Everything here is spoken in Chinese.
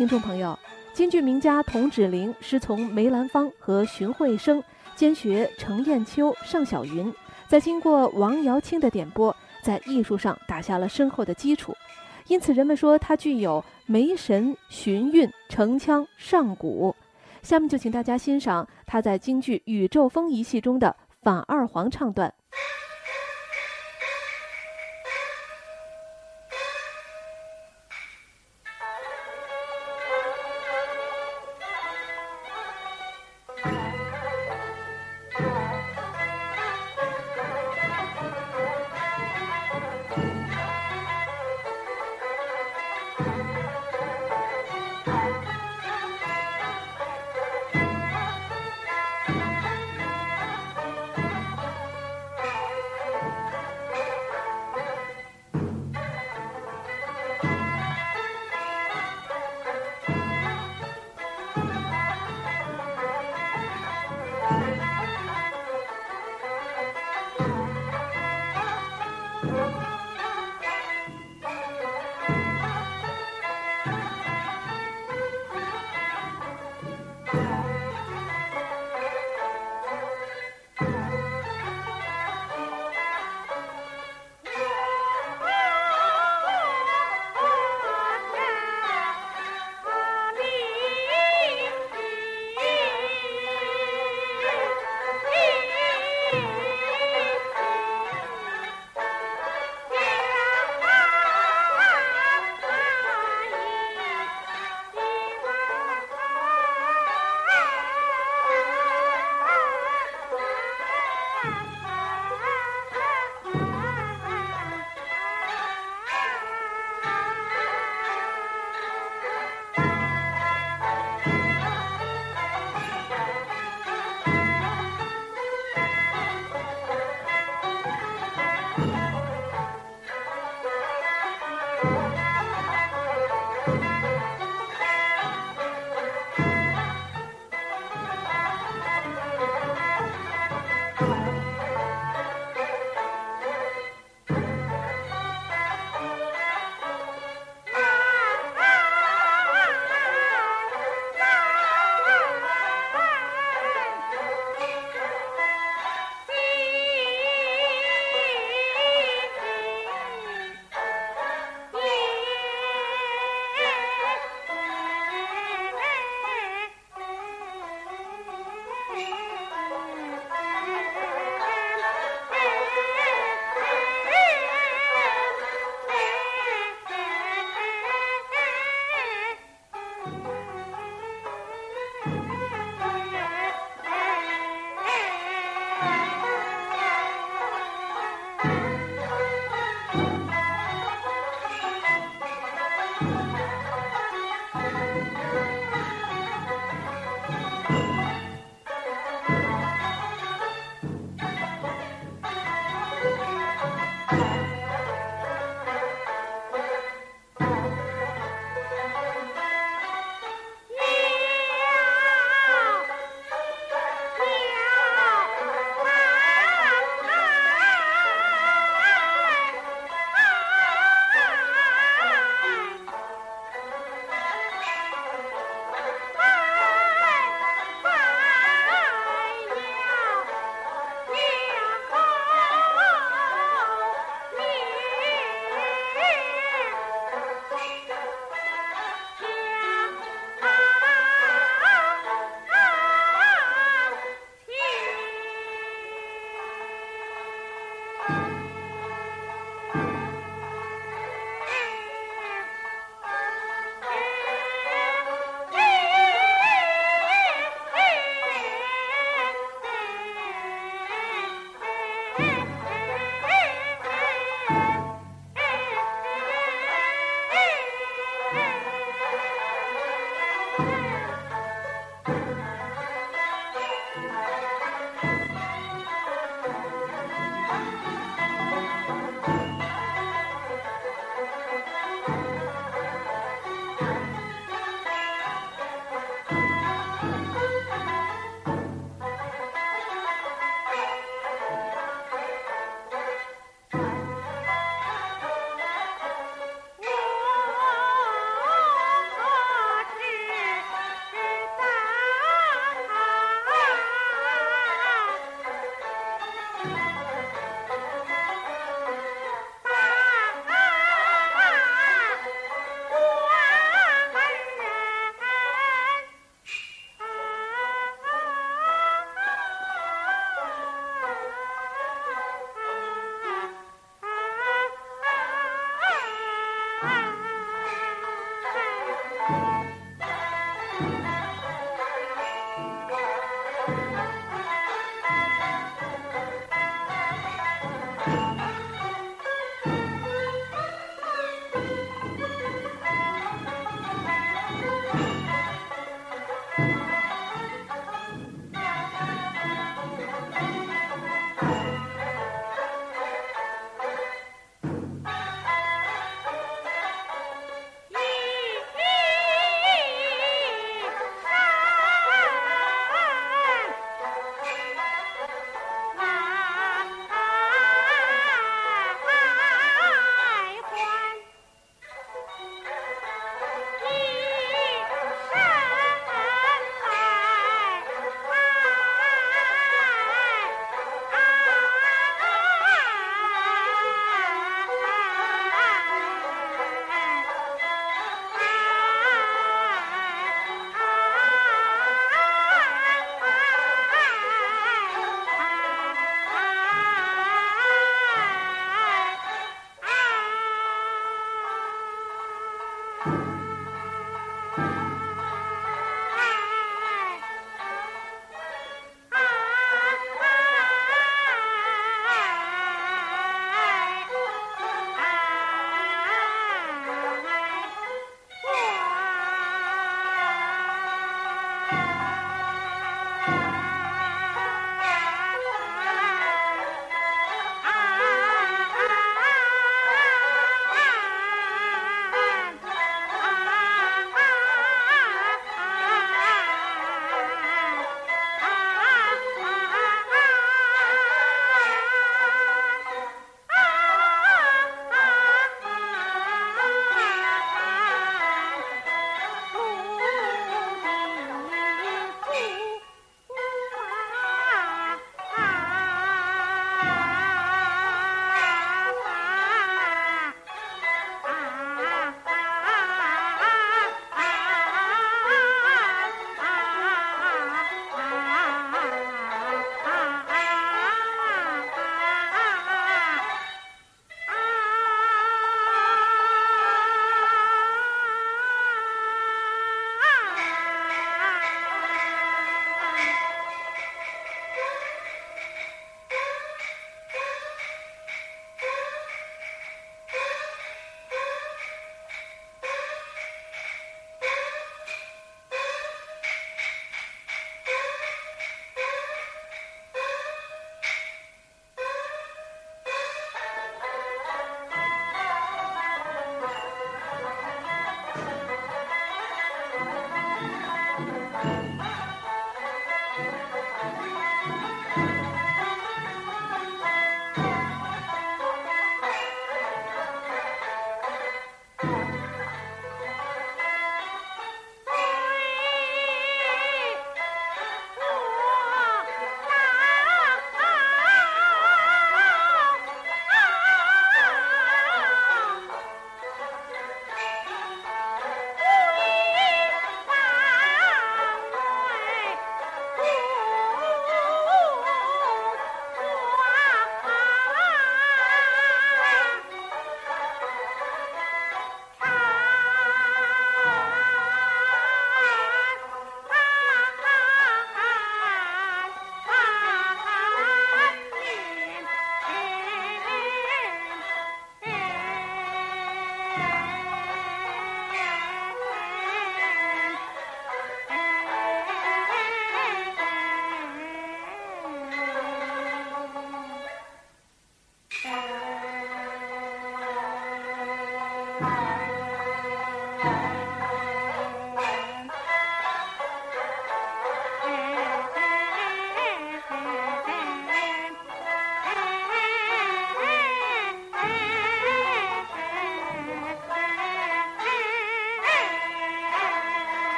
听众朋友，京剧名家童芷苓师从梅兰芳和荀慧生，兼学程砚秋、尚小云，在经过王瑶卿的点拨，在艺术上打下了深厚的基础。因此，人们说他具有梅神、荀韵、城腔、上古。下面就请大家欣赏他在京剧《宇宙风》一戏中的反二黄唱段。